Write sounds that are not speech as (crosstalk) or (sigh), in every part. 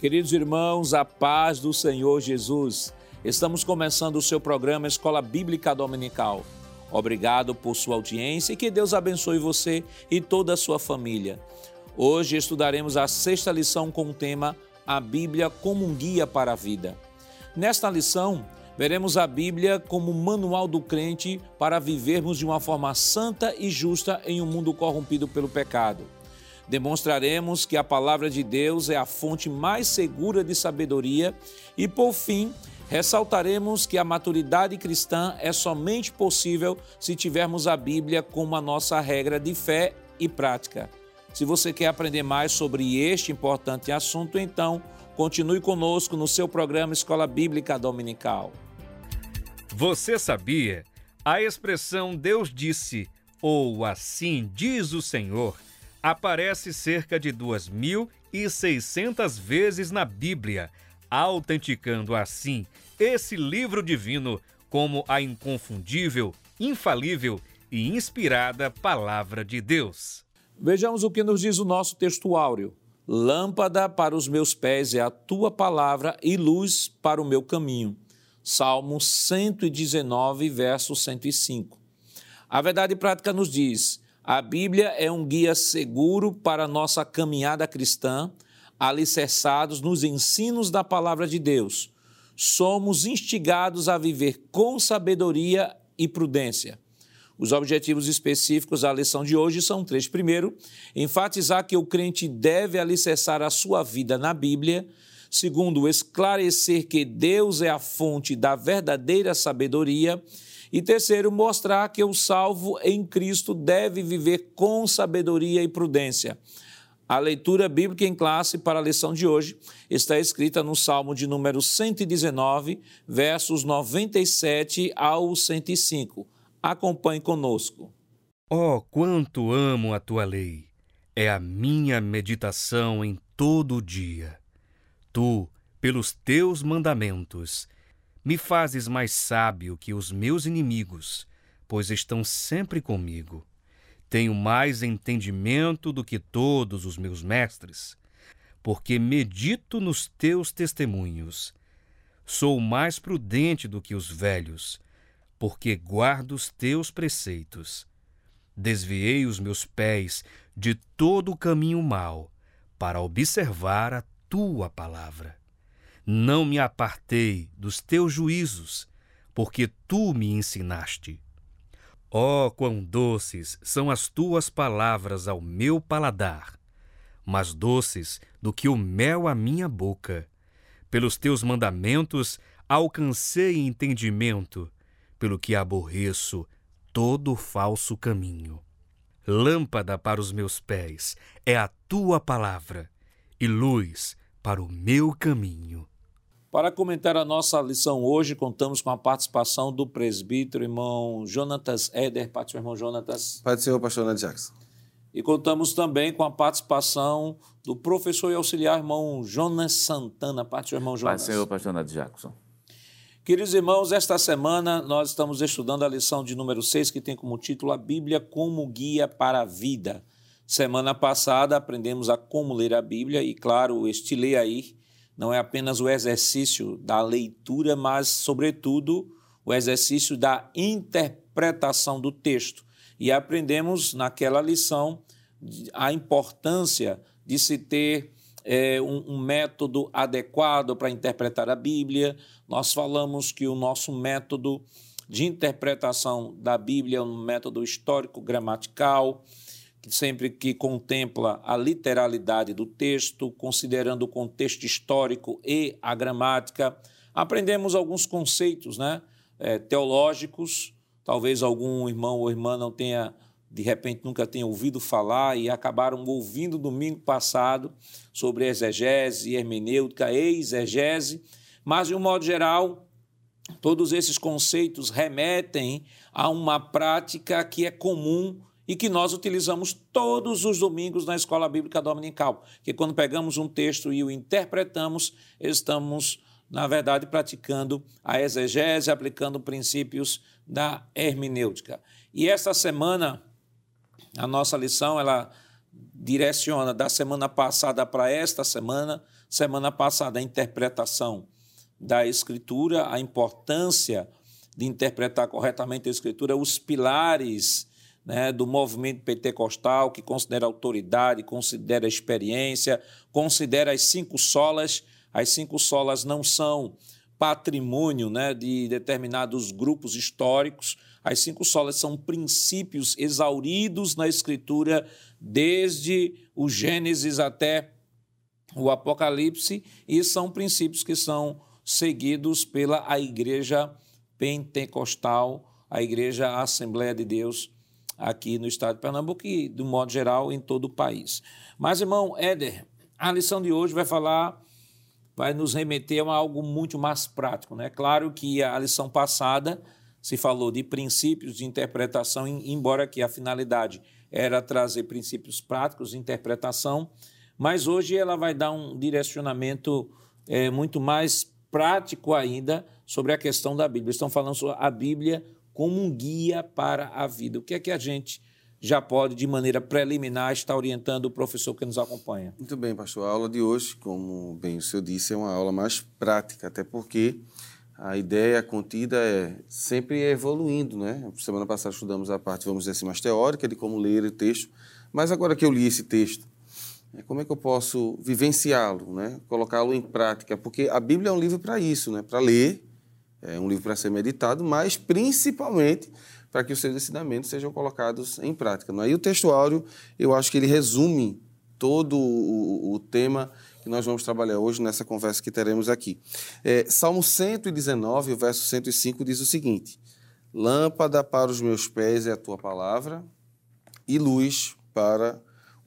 Queridos irmãos, a paz do Senhor Jesus. Estamos começando o seu programa Escola Bíblica Dominical. Obrigado por sua audiência e que Deus abençoe você e toda a sua família. Hoje estudaremos a sexta lição com o tema A Bíblia como um guia para a vida. Nesta lição, veremos a Bíblia como manual do crente para vivermos de uma forma santa e justa em um mundo corrompido pelo pecado. Demonstraremos que a palavra de Deus é a fonte mais segura de sabedoria e, por fim, ressaltaremos que a maturidade cristã é somente possível se tivermos a Bíblia como a nossa regra de fé e prática. Se você quer aprender mais sobre este importante assunto, então continue conosco no seu programa Escola Bíblica Dominical. Você sabia? A expressão Deus disse ou assim diz o Senhor aparece cerca de 2.600 vezes na Bíblia, autenticando assim esse livro divino como a inconfundível, infalível e inspirada Palavra de Deus. Vejamos o que nos diz o nosso texto áureo. Lâmpada para os meus pés é a tua palavra e luz para o meu caminho. Salmo 119, verso 105. A verdade prática nos diz: a Bíblia é um guia seguro para nossa caminhada cristã, alicerçados nos ensinos da palavra de Deus. Somos instigados a viver com sabedoria e prudência. Os objetivos específicos da lição de hoje são três. Primeiro, enfatizar que o crente deve alicerçar a sua vida na Bíblia. Segundo, esclarecer que Deus é a fonte da verdadeira sabedoria. E terceiro, mostrar que o salvo em Cristo deve viver com sabedoria e prudência. A leitura bíblica em classe para a lição de hoje está escrita no Salmo de número 119, versos 97 ao 105. Acompanhe conosco. Oh, quanto amo a tua lei! É a minha meditação em todo o dia. Tu, pelos teus mandamentos, me fazes mais sábio que os meus inimigos, pois estão sempre comigo. Tenho mais entendimento do que todos os meus mestres, porque medito nos teus testemunhos. Sou mais prudente do que os velhos, porque guardo os teus preceitos. Desviei os meus pés de todo o caminho mau, para observar a tua palavra. Não me apartei dos teus juízos, porque tu me ensinaste. Oh, quão doces são as tuas palavras ao meu paladar, mais doces do que o mel à minha boca. Pelos teus mandamentos alcancei entendimento, pelo que aborreço todo falso caminho. Lâmpada para os meus pés é a tua palavra, e luz para o meu caminho. Para comentar a nossa lição hoje, contamos com a participação do presbítero irmão Jonatas Éder. Pai do irmão Jonatas. Pai do Senhor, pastor Nando Jackson. E contamos também com a participação do professor e auxiliar irmão Jonas Santana. Pai do irmão Jonas. Pai do Senhor, pastor Nando Jackson. Queridos irmãos, esta semana nós estamos estudando a lição de número 6, que tem como título A Bíblia como Guia para a Vida. Semana passada aprendemos a como ler a Bíblia e, claro, este ler aí não é apenas o exercício da leitura, mas, sobretudo, o exercício da interpretação do texto. E aprendemos naquela lição a importância de se ter é, um, um, método adequado para interpretar a Bíblia. Nós falamos que o nosso método de interpretação da Bíblia é um método histórico-gramatical sempre que contempla a literalidade do texto, considerando o contexto histórico e a gramática. Aprendemos alguns conceitos né, é, teológicos, talvez algum irmão ou irmã não tenha, de repente, nunca tenha ouvido falar e acabaram ouvindo domingo passado sobre exegese, hermenêutica, exegese, mas, de um modo geral, todos esses conceitos remetem a uma prática que é comum e que nós utilizamos todos os domingos na Escola Bíblica Dominical, que quando pegamos um texto e o interpretamos, estamos, na verdade, praticando a exegese, aplicando princípios da hermenêutica. E esta semana, a nossa lição, ela direciona da semana passada para esta semana, semana passada a interpretação da Escritura, a importância de interpretar corretamente a Escritura, os pilares né, do movimento pentecostal, que considera autoridade, considera experiência, considera as cinco solas. As cinco solas não são patrimônio né, de determinados grupos históricos. As cinco solas são princípios exauridos na Escritura, desde o Gênesis até o Apocalipse, e são princípios que são seguidos pela a Igreja Pentecostal, a Igreja Assembleia de Deus aqui no estado de Pernambuco e, de modo geral, em todo o país. Mas, irmão Éder, a lição de hoje vai falar, vai nos remeter a algo muito mais prático. Né? Claro que a lição passada se falou de princípios de interpretação, embora que a finalidade era trazer princípios práticos de interpretação, mas hoje ela vai dar um direcionamento é, muito mais prático ainda sobre a questão da Bíblia. Estão falando sobre a Bíblia como um guia para a vida. O que é que a gente já pode, de maneira preliminar, estar orientando o professor que nos acompanha? Muito bem, pastor. A aula de hoje, como bem o senhor disse, é uma aula mais prática, até porque a ideia contida é sempre evoluindo, né? Semana passada estudamos a parte, vamos dizer assim, mais teórica de como ler o texto, mas agora que eu li esse texto, né, como é que eu posso vivenciá-lo, né? Colocá-lo em prática? Porque a Bíblia é um livro para isso, né? Para ler, é um livro para ser meditado, mas principalmente para que os seus ensinamentos sejam colocados em prática. Não é? E o texto áureo, eu acho que ele resume todo o, o tema que nós vamos trabalhar hoje nessa conversa que teremos aqui. É, Salmo 119, o verso 105 diz o seguinte: Lâmpada para os meus pés é a tua palavra e luz para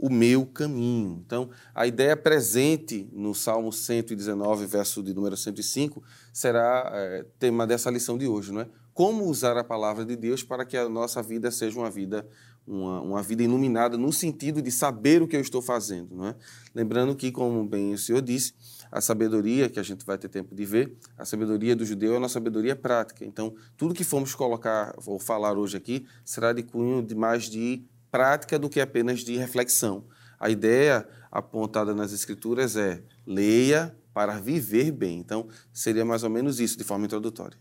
o meu caminho. Então, a ideia presente no Salmo 119, verso de número 105, será é, tema dessa lição de hoje, não é? Como usar a palavra de Deus para que a nossa vida seja uma vida uma, uma vida iluminada no sentido de saber o que eu estou fazendo. Não é? Lembrando que, como bem o senhor disse, a sabedoria, que a gente vai ter tempo de ver, a sabedoria do judeu é uma sabedoria prática. Então, tudo que formos colocar ou falar hoje aqui será de cunho de mais de prática do que apenas de reflexão. A ideia apontada nas Escrituras é leia para viver bem. Então, seria mais ou menos isso, de forma introdutória.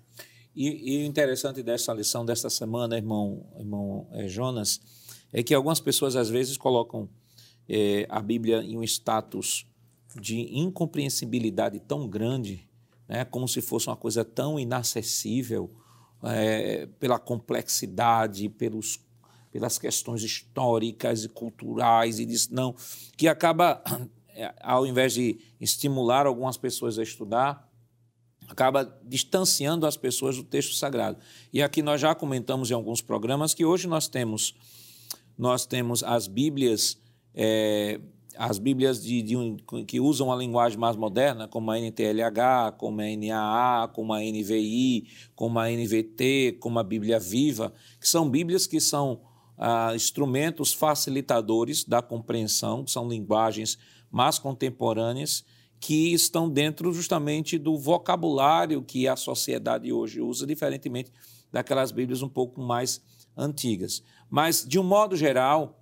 E, o interessante dessa lição desta semana, irmão, irmão é, Jonas, é que algumas pessoas às vezes colocam é, a Bíblia em um status de incompreensibilidade tão grande, né, como se fosse uma coisa tão inacessível, é, pela complexidade, pelos, pelas questões históricas e culturais, e diz, não, que acaba, (clears throat) ao invés de estimular algumas pessoas a estudar, acaba distanciando as pessoas do texto sagrado. E aqui nós já comentamos em alguns programas que hoje nós temos nós temos as Bíblias é, as Bíblias de, de um, que usam a linguagem mais moderna, como a NTLH, como a NAA, como a NVI, como a NVT, como a Bíblia Viva, que são Bíblias que são ah, instrumentos facilitadores da compreensão, são linguagens mais contemporâneas que estão dentro justamente do vocabulário que a sociedade hoje usa, diferentemente daquelas Bíblias um pouco mais antigas. Mas, de um modo geral,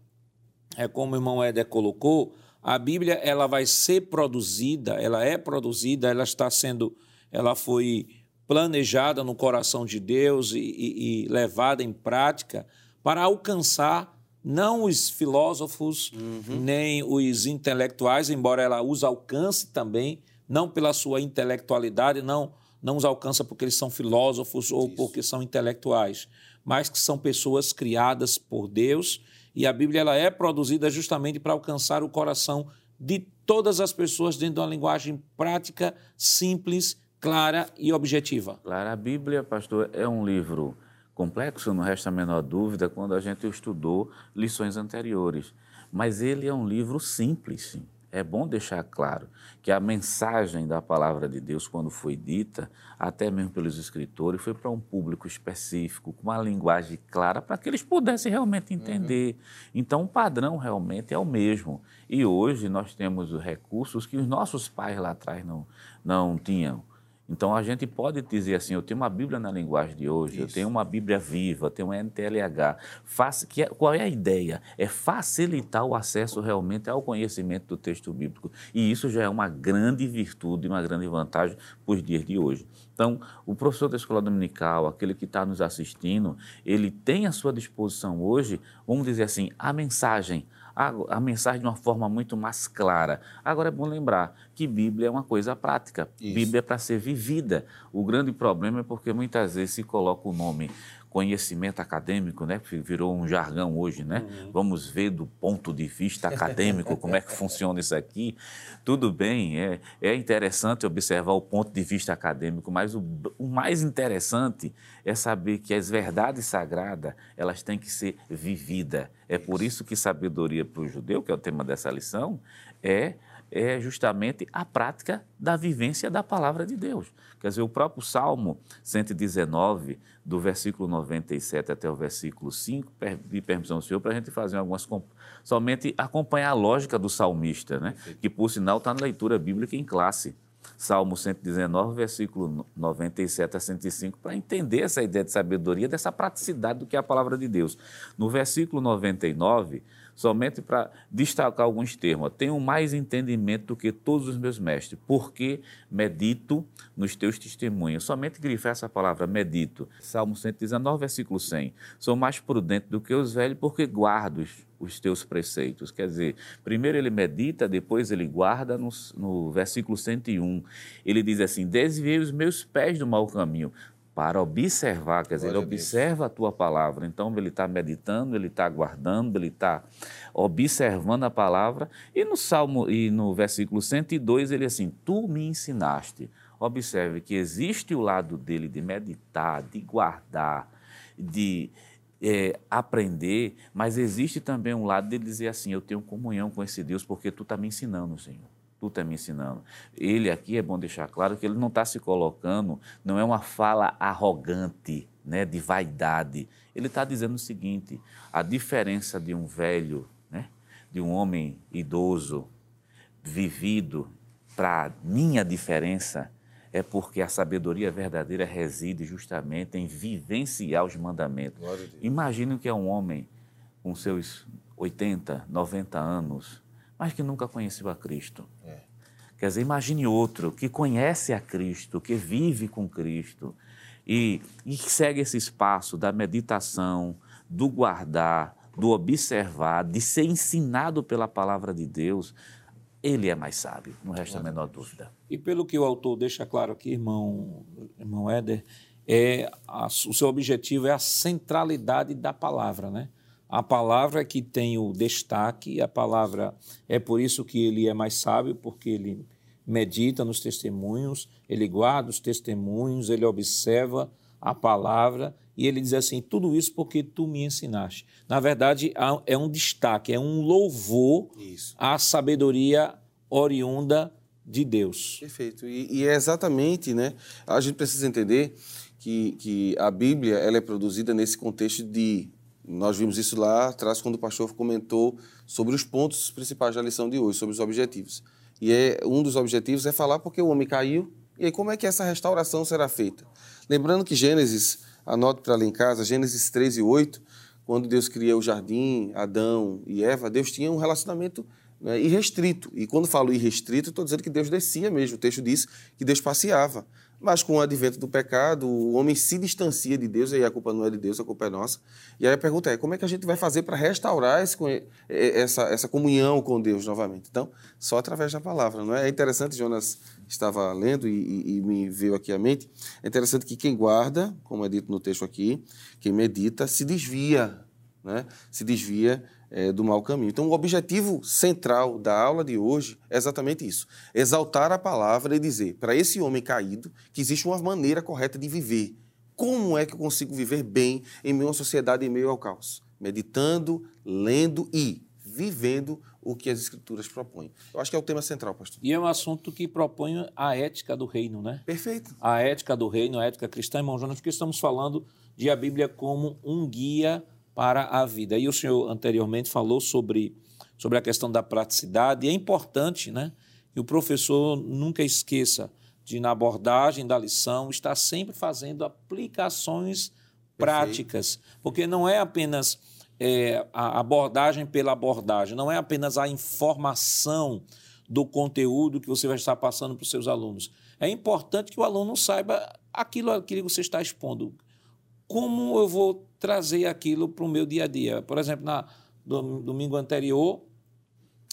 é como o irmão Éder colocou, a Bíblia ela vai ser produzida, ela é produzida, ela está sendo, ela foi planejada no coração de Deus e, e, e levada em prática para alcançar não os filósofos, uhum. nem os intelectuais, embora ela os alcance também, não pela sua intelectualidade, não, não os alcança porque eles são filósofos ou Isso. porque são intelectuais, mas que são pessoas criadas por Deus e a Bíblia ela é produzida justamente para alcançar o coração de todas as pessoas dentro de uma linguagem prática, simples, clara e objetiva. Claro, a Bíblia, pastor, é um livro complexo, não resta a menor dúvida, quando a gente estudou lições anteriores. Mas ele é um livro simples, sim. É bom deixar claro que a mensagem da palavra de Deus, quando foi dita, até mesmo pelos escritores, foi para um público específico, com uma linguagem clara, para que eles pudessem realmente entender. Uhum. Então, o padrão realmente é o mesmo. E hoje nós temos recursos que os nossos pais lá atrás não, não tinham. Então a gente pode dizer assim: eu tenho uma Bíblia na linguagem de hoje, Isso. eu tenho uma Bíblia viva, tenho um NTLH. Faça, que é, qual é a ideia? É facilitar o acesso realmente ao conhecimento do texto bíblico. E isso já é uma grande virtude, uma grande vantagem para os dias de hoje. Então, o professor da escola dominical, aquele que está nos assistindo, ele tem à sua disposição hoje, vamos dizer assim, a mensagem a, a mensagem de uma forma muito mais clara. Agora é bom lembrar que Bíblia é uma coisa prática. Isso. Bíblia é para ser vivida. O grande problema é porque muitas vezes se coloca o nome conhecimento acadêmico, né, que virou um jargão hoje, né? Uhum. Vamos ver do ponto de vista acadêmico como é que funciona isso aqui. Tudo bem, é, é interessante observar o ponto de vista acadêmico, mas o, o mais interessante é saber que as verdades sagradas, elas têm que ser vividas. É por isso que sabedoria para o judeu, que é o tema dessa lição, é é justamente a prática da vivência da palavra de Deus. Quer dizer, o próprio Salmo 119, do versículo 97 até o versículo 5, de permissão ao Senhor, para a gente fazer algumas. somente acompanhar a lógica do salmista, né? que por sinal está na leitura bíblica em classe. Salmo 119, versículo 97 a 105, para entender essa ideia de sabedoria, dessa praticidade do que é a palavra de Deus. No versículo 99, somente para destacar alguns termos. Tenho mais entendimento do que todos os meus mestres, porque medito nos teus testemunhos. Somente grifar essa palavra, medito. Salmo 119, versículo 100. Sou mais prudente do que os velhos, porque guardo os teus preceitos. Quer dizer, primeiro ele medita, depois ele guarda no, no versículo 101. Ele diz assim: Desviei os meus pés do mau caminho para observar, quer dizer, ele observa a tua palavra. Então, ele está meditando, ele está guardando, ele está observando a palavra. E no Salmo, e no versículo 102, ele assim, tu me ensinaste. Observe que existe o lado dele de meditar, de guardar, de é, aprender, mas existe também um lado dele dizer assim: Eu tenho comunhão com esse Deus porque tu está me ensinando, Senhor. Tu está me ensinando. Ele aqui é bom deixar claro que ele não está se colocando, não é uma fala arrogante, né, de vaidade. Ele está dizendo o seguinte: a diferença de um velho, né, de um homem idoso, vivido, para minha diferença é porque a sabedoria verdadeira reside justamente em vivenciar os mandamentos. Imagine que é um homem com seus 80, 90 anos, mas que nunca conheceu a Cristo. É. Quer dizer, imagine outro que conhece a Cristo, que vive com Cristo e, e segue esse espaço da meditação, do guardar, do observar, de ser ensinado pela palavra de Deus ele é mais sábio, não resta a menor dúvida. E pelo que o autor deixa claro aqui, irmão, irmão Éder, é a, o seu objetivo é a centralidade da palavra, né? A palavra que tem o destaque, a palavra é por isso que ele é mais sábio, porque ele medita nos testemunhos, ele guarda os testemunhos, ele observa a palavra e ele diz assim: tudo isso porque tu me ensinaste. Na verdade, é um destaque, é um louvor isso. à sabedoria oriunda de Deus. Perfeito. E, e, é exatamente, né? A gente precisa entender que, que a Bíblia ela é produzida nesse contexto de. Nós vimos isso lá atrás quando o pastor comentou sobre os pontos principais da lição de hoje, sobre os objetivos. E é, um dos objetivos é falar porque o homem caiu e aí como é que essa restauração será feita. Lembrando que Gênesis anote para ler em casa, Gênesis 13, 8, quando Deus cria o jardim, Adão e Eva, Deus tinha um relacionamento né, irrestrito. E quando falo irrestrito, estou dizendo que Deus descia mesmo. O texto diz que Deus passeava. Mas com o advento do pecado, o homem se distancia de Deus, e aí a culpa não é de Deus, a culpa é nossa. E aí a pergunta é: como é que a gente vai fazer para restaurar esse, essa, essa comunhão com Deus novamente? Então, só através da palavra, não é? É interessante, Jonas estava lendo e, e, e me veio aqui à mente. É interessante que quem guarda, como é dito no texto aqui, quem medita, se desvia, né? se desvia é, do mau caminho. Então, o objetivo central da aula de hoje é exatamente isso: exaltar a palavra e dizer para esse homem caído que existe uma maneira correta de viver. Como é que eu consigo viver bem em meio à sociedade, em meio ao caos? Meditando, lendo e vivendo o que as escrituras propõem. Eu acho que é o tema central, pastor. E é um assunto que propõe a ética do reino, né? Perfeito. A ética do reino, a ética cristã, irmão Jonas, porque estamos falando de a Bíblia como um guia para a vida. E o senhor anteriormente falou sobre, sobre a questão da praticidade, e é importante né, que o professor nunca esqueça de, na abordagem da lição, estar sempre fazendo aplicações práticas, porque não é apenas é, a abordagem pela abordagem, não é apenas a informação do conteúdo que você vai estar passando para os seus alunos. É importante que o aluno saiba aquilo, aquilo que você está expondo. Como eu vou trazer aquilo para o meu dia a dia? Por exemplo, na, domingo anterior,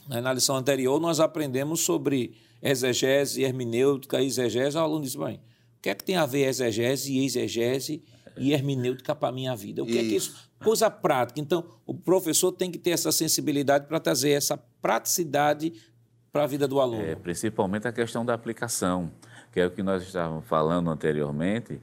né, na lição anterior, nós aprendemos sobre exegese, hermenêutica, exegese. O aluno disse, bem, o que é que tem a ver exegese e exegese e hermenêutica para a minha vida? O que isso. é que isso? Coisa prática. Então, o professor tem que ter essa sensibilidade para trazer essa praticidade para a vida do aluno. É, principalmente a questão da aplicação, que é o que nós estávamos falando anteriormente,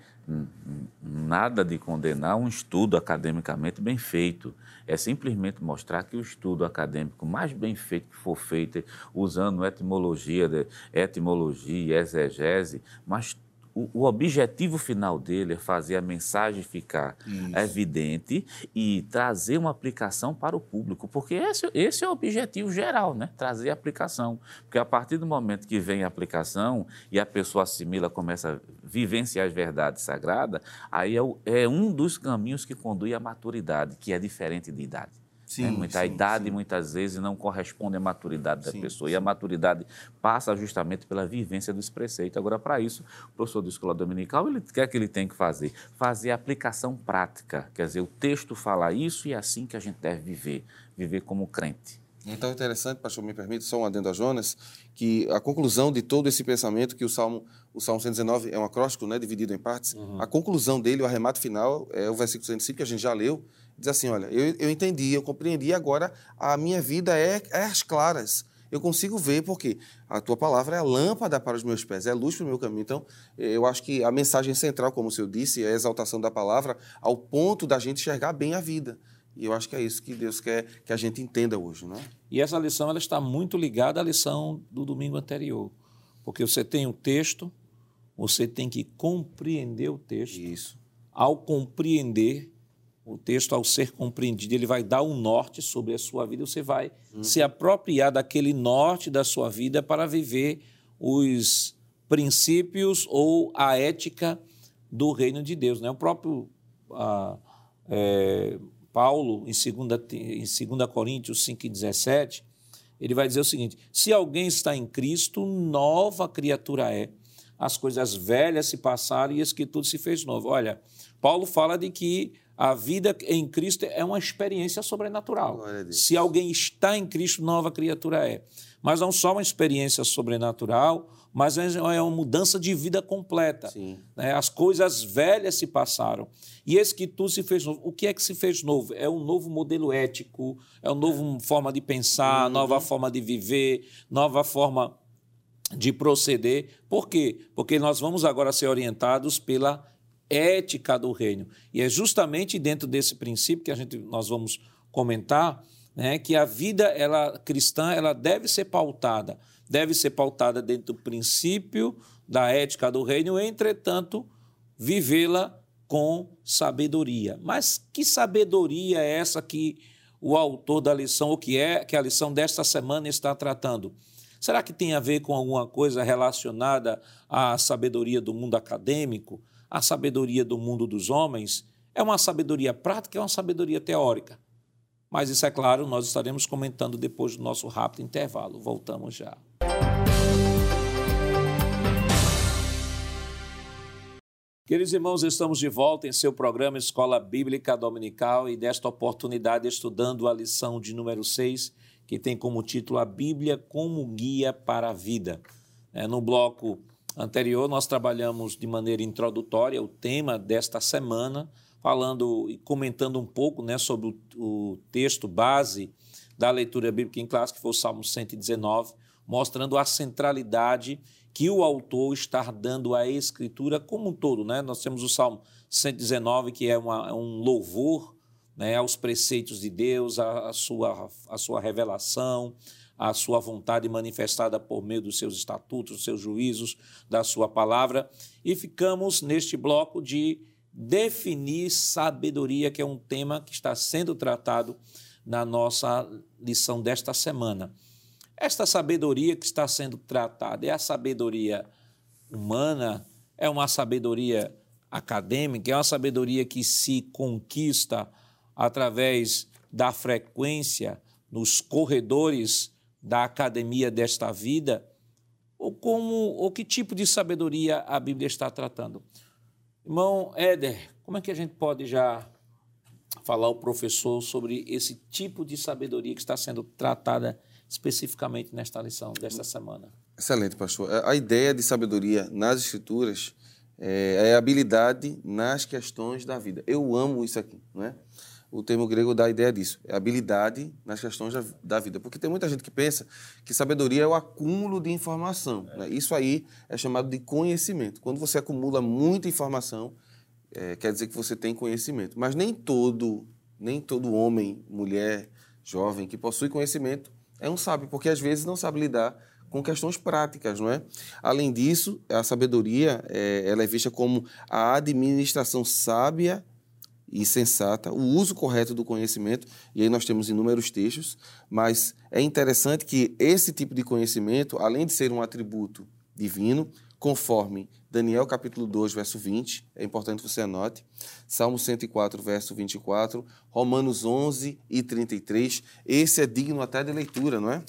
nada de condenar um estudo academicamente bem feito. É simplesmente mostrar que o estudo acadêmico mais bem feito que for feito, usando etimologia, etimologia, exegese, mas o, o, objetivo final dele é fazer a mensagem ficar Isso. evidente e trazer uma aplicação para o público, porque esse, esse é o objetivo geral, né? trazer aplicação. Porque a partir do momento que vem a aplicação e a pessoa assimila, começa a vivenciar as verdades sagradas, aí é, o, é um dos caminhos que conduz à maturidade, que é diferente de idade. Sim, né? Muita, sim, a idade sim. muitas vezes não corresponde à maturidade da sim, pessoa. E a maturidade passa justamente pela vivência dos preceitos. Agora, para isso, o professor da escola dominical, ele quer que ele tem que fazer? Fazer a aplicação prática. Quer dizer, o texto fala isso e é assim que a gente deve viver, viver como crente. Então, é interessante, pastor, me permite, só um adendo a Jonas, que a conclusão de todo esse pensamento, que o Salmo, o Salmo 119 é um acróstico, né, dividido em partes, uhum. a conclusão dele, o arremate final, é o versículo 105, que a gente já leu, diz assim, olha, eu, eu entendi, eu compreendi, agora a minha vida é, é às claras. Eu consigo ver porque a tua palavra é a lâmpada para os meus pés, é a luz para o meu caminho. Então, eu acho que a mensagem central, como o senhor disse, é a exaltação da palavra ao ponto da gente enxergar bem a vida. E eu acho que é isso que Deus quer que a gente entenda hoje, não é? E essa lição ela está muito ligada à lição do domingo anterior, porque você tem o texto, você tem que compreender o texto. Isso. Ao compreender, o texto, ao ser compreendido, ele vai dar um norte sobre a sua vida. Você vai uhum. se apropriar daquele norte da sua vida para viver os princípios ou a ética do reino de Deus. Né? O próprio ah, é, Paulo, em 2, em 2 Coríntios 5,17, ele vai dizer o seguinte: se alguém está em Cristo, nova criatura é. As coisas velhas se passaram e eis que tudo se fez novo. Olha, Paulo fala de que a vida em Cristo é uma experiência sobrenatural. Se alguém está em Cristo, nova criatura é. Mas não só uma experiência sobrenatural, mas é uma mudança de vida completa. Né? As coisas velhas se passaram. E esse que tu se fez novo. O que é que se fez novo? É um novo modelo ético, é uma nova forma de pensar, uhum. nova forma de viver, nova forma de proceder. Por quê? Porque nós vamos agora ser orientados pela ética do reino. E é justamente dentro desse princípio que a gente, nós vamos comentar, né, que a vida ela cristã ela deve ser pautada, deve ser pautada dentro do princípio da ética do reino, entretanto, vivê-la com sabedoria. Mas que sabedoria é essa que o autor da lição, o que é que a lição desta semana está tratando? Será que tem a ver com alguma coisa relacionada à sabedoria do mundo acadêmico? A sabedoria do mundo dos homens é uma sabedoria prática, é uma sabedoria teórica. Mas isso é claro, nós estaremos comentando depois do nosso rápido intervalo. Voltamos já. Queridos irmãos, estamos de volta em seu programa Escola Bíblica Dominical e desta oportunidade estudando a lição de número 6, que tem como título A Bíblia como Guia para a Vida. É, no bloco anterior, nós trabalhamos de maneira introdutória o tema desta semana, falando e comentando um pouco né, sobre o, o texto base da leitura bíblica em classe, que foi o Salmo 119, mostrando a centralidade que o autor está dando à Escritura como um todo. Né? Nós temos o Salmo 119, que é uma, um louvor né, aos preceitos de Deus, a, sua, a sua revelação, a sua vontade manifestada por meio dos seus estatutos, dos seus juízos, da sua palavra. E ficamos neste bloco de definir sabedoria, que é um tema que está sendo tratado na nossa lição desta semana. Esta sabedoria que está sendo tratada é a sabedoria humana, é uma sabedoria acadêmica, é uma sabedoria que se conquista através da frequência nos corredores da academia desta vida, ou como ou que tipo de sabedoria a Bíblia está tratando? Irmão Éder, como é que a gente pode já falar ao professor sobre esse tipo de sabedoria que está sendo tratada especificamente nesta lição desta semana? Excelente, pastor. A ideia de sabedoria nas escrituras é, é habilidade nas questões da vida. Eu amo isso aqui, não é? O termo grego dá a ideia disso, é habilidade nas questões da, da vida. Porque tem muita gente que pensa que sabedoria é o acúmulo de informação. É. Né? Isso aí é chamado de conhecimento. Quando você acumula muita informação, é, quer dizer que você tem conhecimento. Mas nem todo, nem todo homem, mulher, jovem que possui conhecimento é um sábio, porque às vezes não sabe lidar com questões práticas, não é? Além disso, a sabedoria é, ela é vista como a administração sábia e sensata, o uso correto do conhecimento, e aí nós temos inúmeros textos, mas é interessante que esse tipo de conhecimento, além de ser um atributo divino, conforme Daniel capítulo 2, verso 20, é importante você anote, Salmo 104, verso 24, Romanos 11 e 33, esse é digno até de leitura, não é?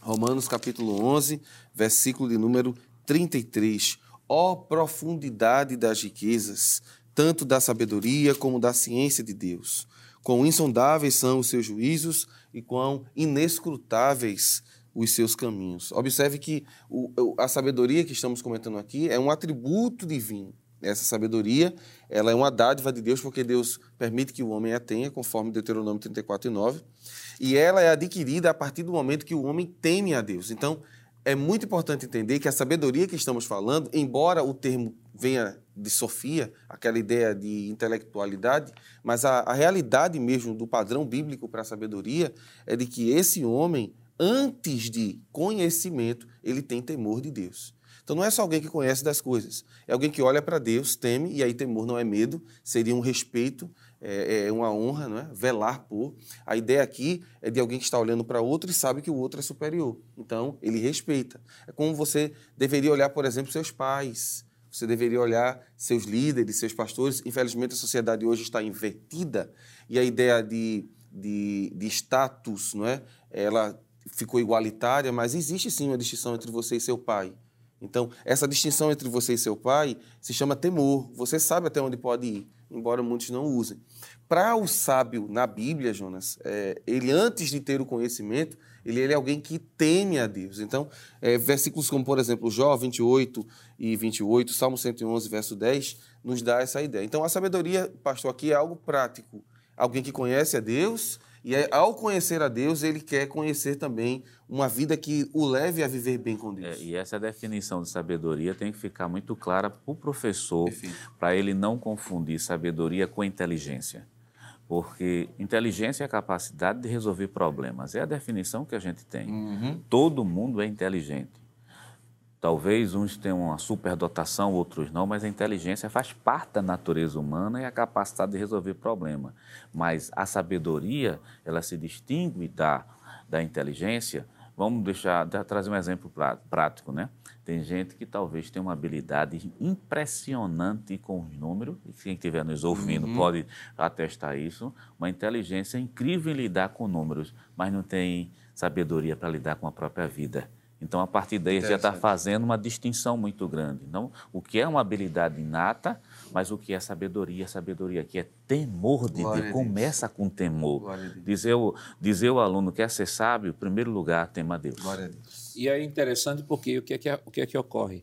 Romanos capítulo 11, versículo de número 33. Ó profundidade das riquezas, tanto da sabedoria como da ciência de Deus. Quão insondáveis são os seus juízos e quão inescrutáveis os seus caminhos. Observe que o, a sabedoria que estamos comentando aqui é um atributo divino. Essa sabedoria, ela é uma dádiva de Deus, porque Deus permite que o homem a tenha, conforme Deuteronômio 34 e 9 e ela é adquirida a partir do momento que o homem teme a Deus. Então, é muito importante entender que a sabedoria que estamos falando, embora o termo venha de Sofia, aquela ideia de intelectualidade, mas a, a realidade mesmo do padrão bíblico para a sabedoria é de que esse homem, antes de conhecimento, ele tem temor de Deus. Então não é só alguém que conhece das coisas, é alguém que olha para Deus, teme, e aí temor não é medo, seria um respeito, é, é uma honra, não é? velar por. A ideia aqui é de alguém que está olhando para outro e sabe que o outro é superior. Então, ele respeita. É como você deveria olhar, por exemplo, seus pais. Você deveria olhar seus líderes, seus pastores. Infelizmente, a sociedade hoje está invertida e a ideia de, de, de status, não é? ela ficou igualitária, mas existe sim uma distinção entre você e seu pai. Então, essa distinção entre você e seu pai se chama temor. Você sabe até onde pode ir embora muitos não usem. Para o sábio na Bíblia, Jonas, é, ele antes de ter o conhecimento, ele, ele é alguém que teme a Deus. Então, é, versículos como, por exemplo, Jó 28 e 28, Salmo 111, verso 10, nos dá essa ideia. Então, a sabedoria, pastor, aqui é algo prático. Alguém que conhece a Deus e ao conhecer a Deus, ele quer conhecer também uma vida que o leve a viver bem com Deus. É, e essa definição de sabedoria tem que ficar muito clara para o professor, para ele não confundir sabedoria com inteligência. Porque inteligência é a capacidade de resolver problemas. É a definição que a gente tem. Uhum. Todo mundo é inteligente. Talvez uns tenham uma superdotação, outros não, mas a inteligência faz parte da natureza humana e a capacidade de resolver problema. Mas a sabedoria, ela se distingue da, da inteligência. Vamos deixar, trazer um exemplo prático, né? Tem gente que talvez tenha uma habilidade impressionante com os números, e quem estiver nos ouvindo uhum. pode atestar isso, uma inteligência incrível em lidar com números, mas não tem sabedoria para lidar com a própria vida. Então, a partir daí, já está fazendo uma distinção muito grande. Não, o que é uma habilidade inata, mas o que é sabedoria? Sabedoria que é temor de Glória Deus. Começa com temor. Dizer o, dizer o aluno quer ser sábio, em primeiro lugar, tema a Deus. Glória a Deus. E é interessante porque o que é que, o que, é que ocorre?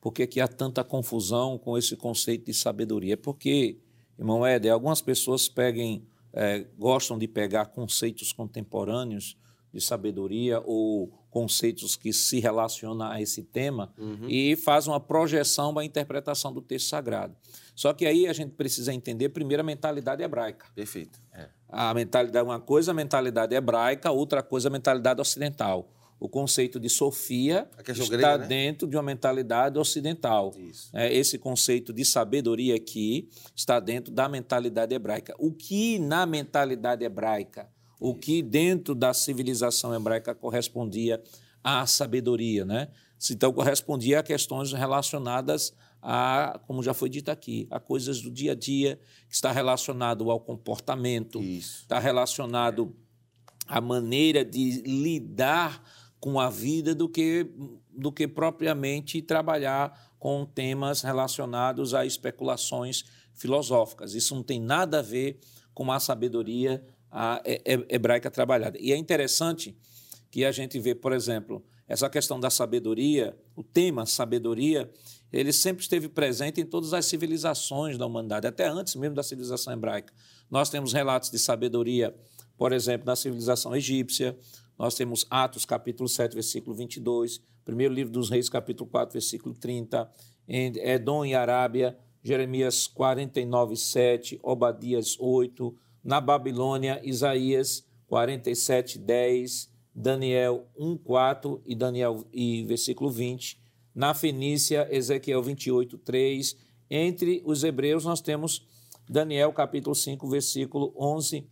Por que, é que há tanta confusão com esse conceito de sabedoria? É porque, irmão Éder, algumas pessoas peguem, é, gostam de pegar conceitos contemporâneos de sabedoria ou conceitos que se relacionam a esse tema uhum. e faz uma projeção da interpretação do texto sagrado. Só que aí a gente precisa entender primeiro a mentalidade hebraica. Perfeito. É. A mentalidade, uma coisa a mentalidade hebraica, outra coisa a mentalidade ocidental. O conceito de Sofia está grega, né? dentro de uma mentalidade ocidental. É, esse conceito de sabedoria aqui está dentro da mentalidade hebraica. O que na mentalidade hebraica o que dentro da civilização hebraica correspondia à sabedoria, né? Então, correspondia a questões relacionadas a, como já foi dito aqui, a coisas do dia a dia, que está relacionado ao comportamento, Isso. está relacionado à maneira de lidar com a vida do que, do que propriamente trabalhar com temas relacionados a especulações filosóficas. Isso não tem nada a ver com a sabedoria a hebraica trabalhada. E é interessante que a gente vê, por exemplo, essa questão da sabedoria, o tema sabedoria, ele sempre esteve presente em todas as civilizações da humanidade, até antes mesmo da civilização hebraica. Nós temos relatos de sabedoria, por exemplo, na civilização egípcia, nós temos Atos, capítulo 7, versículo 22, primeiro livro dos Reis, capítulo 4, versículo 30, em Edom e Arábia, Jeremias 49, 7, Obadias 8, na Babilônia, Isaías 47, 10, Daniel 1, 4 e Daniel e versículo 20. Na Fenícia, Ezequiel 28, 3. Entre os hebreus, nós temos Daniel capítulo 5, versículo 11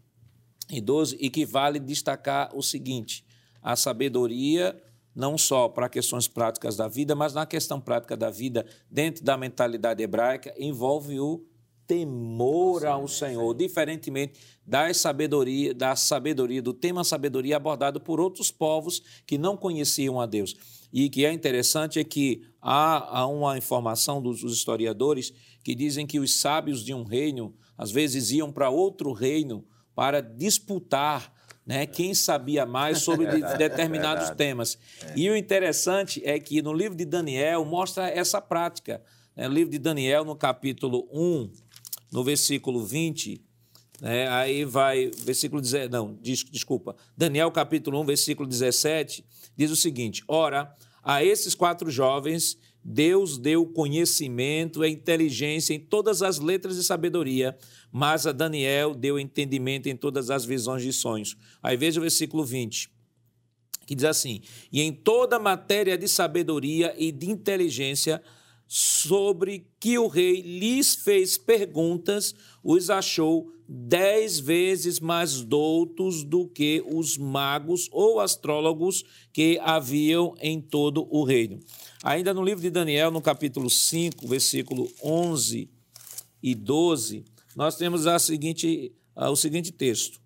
e 12, e que vale destacar o seguinte: a sabedoria, não só para questões práticas da vida, mas na questão prática da vida, dentro da mentalidade hebraica, envolve o temor ao Senhor, diferentemente da sabedoria, da sabedoria, do tema sabedoria abordado por outros povos que não conheciam a Deus. E que é interessante é que há, há uma informação dos, dos historiadores que dizem que os sábios de um reino às vezes iam para outro reino para disputar né, quem sabia mais sobre de, (laughs) determinados temas. E o interessante é que no livro de Daniel mostra essa prática. Né? No livro de Daniel, no capítulo 1, no versículo 20, né, aí vai, versículo 17, não, des, desculpa, Daniel capítulo 1, versículo 17, diz o seguinte: Ora, a esses quatro jovens Deus deu conhecimento e inteligência em todas as letras de sabedoria, mas a Daniel deu entendimento em todas as visões de sonhos. Aí veja o versículo 20, que diz assim: E em toda matéria de sabedoria e de inteligência, sobre que o rei lhes fez perguntas, os achou dez vezes mais doutos do que os magos ou astrólogos que haviam em todo o reino. Ainda no livro de Daniel, no capítulo 5, versículo 11 e 12, nós temos a seguinte, o seguinte texto: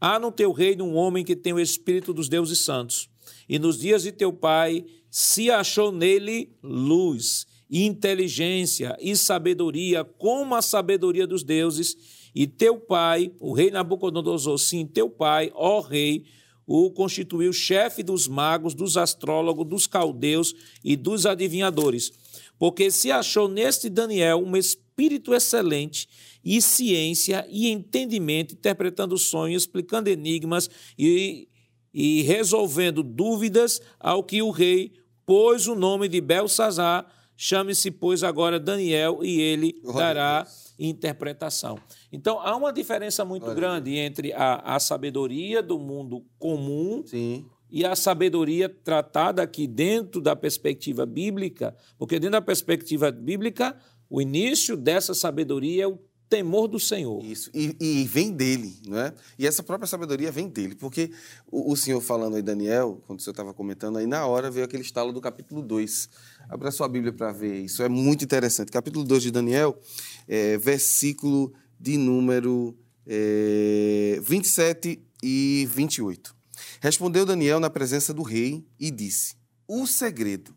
Há no teu reino um homem que tem o espírito dos deuses santos, e nos dias de teu pai se achou nele luz inteligência e sabedoria, como a sabedoria dos deuses, e teu pai, o rei Nabucodonosor, sim, teu pai, ó rei, o constituiu chefe dos magos, dos astrólogos, dos caldeus e dos adivinhadores. Porque se achou neste Daniel um espírito excelente e ciência e entendimento, interpretando sonhos, explicando enigmas e, e resolvendo dúvidas, ao que o rei pôs o nome de Belsazar, Chame-se, pois, agora Daniel e ele dará interpretação. Então, há uma diferença muito Olha. grande entre a, a, sabedoria do mundo comum Sim. e a sabedoria tratada aqui dentro da perspectiva bíblica, porque dentro da perspectiva bíblica, o início dessa sabedoria é o temor do Senhor. Isso, e, e, vem dele, não é? E essa própria sabedoria vem dele, porque o, o Senhor falando aí, Daniel, quando o Senhor estava comentando aí, na hora veio aquele estalo do capítulo 2. Abra sua Bíblia para ver, isso é muito interessante. Capítulo 2 de Daniel, é, versículo de número é, 27 e 28. Respondeu Daniel na presença do rei e disse: O segredo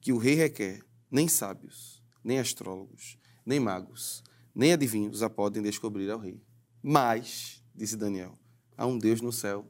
que o rei requer, nem sábios, nem astrólogos, nem magos, nem adivinhos a podem descobrir ao rei. Mas, disse Daniel, há um Deus no céu,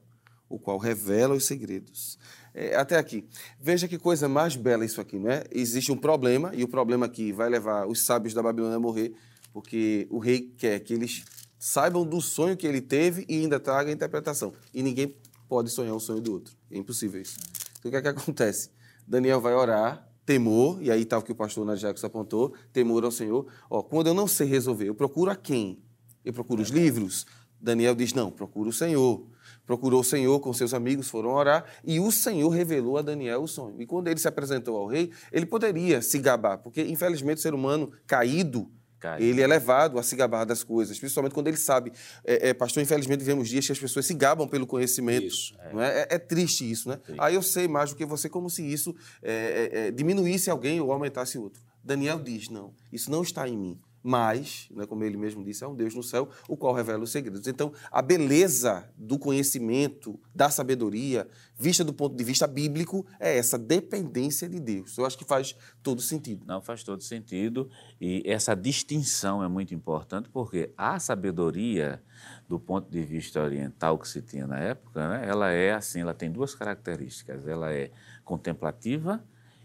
o qual revela os segredos. É, até aqui. Veja que coisa mais bela isso aqui, não é? Existe um problema, e o problema aqui vai levar os sábios da Babilônia a morrer, porque o rei quer que eles saibam do sonho que ele teve e ainda traga a interpretação. E ninguém pode sonhar o sonho do outro. É impossível isso. Então, o que é que acontece? Daniel vai orar, temor, e aí está o que o pastor Nadir Jacques apontou, temor ao Senhor. Ó, quando eu não sei resolver, eu procuro a quem? Eu procuro os livros? Daniel diz, não, procuro o Senhor. Procurou o Senhor com seus amigos, foram orar, e o Senhor revelou a Daniel o sonho. E quando ele se apresentou ao rei, ele poderia se gabar, porque infelizmente o ser humano caído, Cai. Ele é levado a se gabar das coisas, principalmente quando ele sabe. É, é, pastor, infelizmente, vivemos dias que as pessoas se gabam pelo conhecimento. Isso, é. É? é, é triste isso, né? Aí eu sei mais do que você, como se isso é, diminuísse alguém ou aumentasse outro. Daniel diz: não, isso não está em mim mas, né, como ele mesmo disse, é um Deus no céu, o qual revela os segredos. Então, a beleza do conhecimento, da sabedoria, vista do ponto de vista bíblico, é essa dependência de Deus. Eu acho que faz todo sentido. Não, faz todo sentido. E essa distinção é muito importante, porque a sabedoria, do ponto de vista oriental que se tinha na época, né, ela é assim, ela tem duas características. Ela é contemplativa